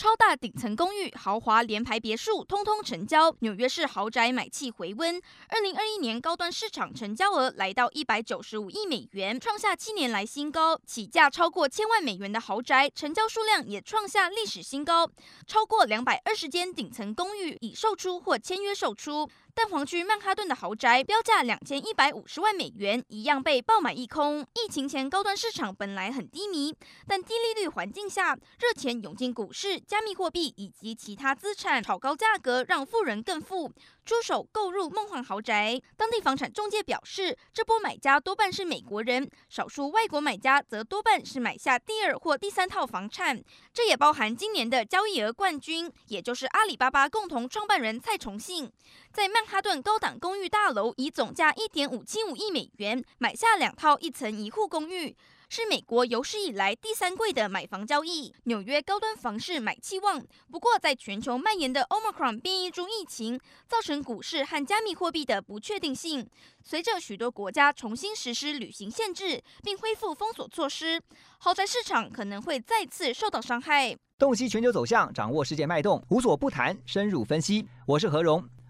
超大顶层公寓、豪华联排别墅，通通成交。纽约市豪宅买气回温。二零二一年高端市场成交额来到一百九十五亿美元，创下七年来新高。起价超过千万美元的豪宅，成交数量也创下历史新高，超过两百二十间顶层公寓已售出或签约售出。蛋黄区曼哈顿的豪宅标价两千一百五十万美元，一样被爆买一空。疫情前高端市场本来很低迷，但低利率环境下，热钱涌进股市、加密货币以及其他资产，炒高价格，让富人更富，出手购入梦幻豪宅。当地房产中介表示，这波买家多半是美国人，少数外国买家则多半是买下第二或第三套房产。这也包含今年的交易额冠军，也就是阿里巴巴共同创办人蔡崇信，在曼哈顿高档公寓大楼以总价一点五七五亿美元买下两套一层一户公寓，是美国有史以来第三贵的买房交易。纽约高端房市买气旺，不过在全球蔓延的 Omicron 变异株疫情，造成股市和加密货币的不确定性。随着许多国家重新实施旅行限制，并恢复封锁措施，豪宅市场可能会再次受到伤害。洞悉全球走向，掌握世界脉动，无所不谈，深入分析。我是何荣。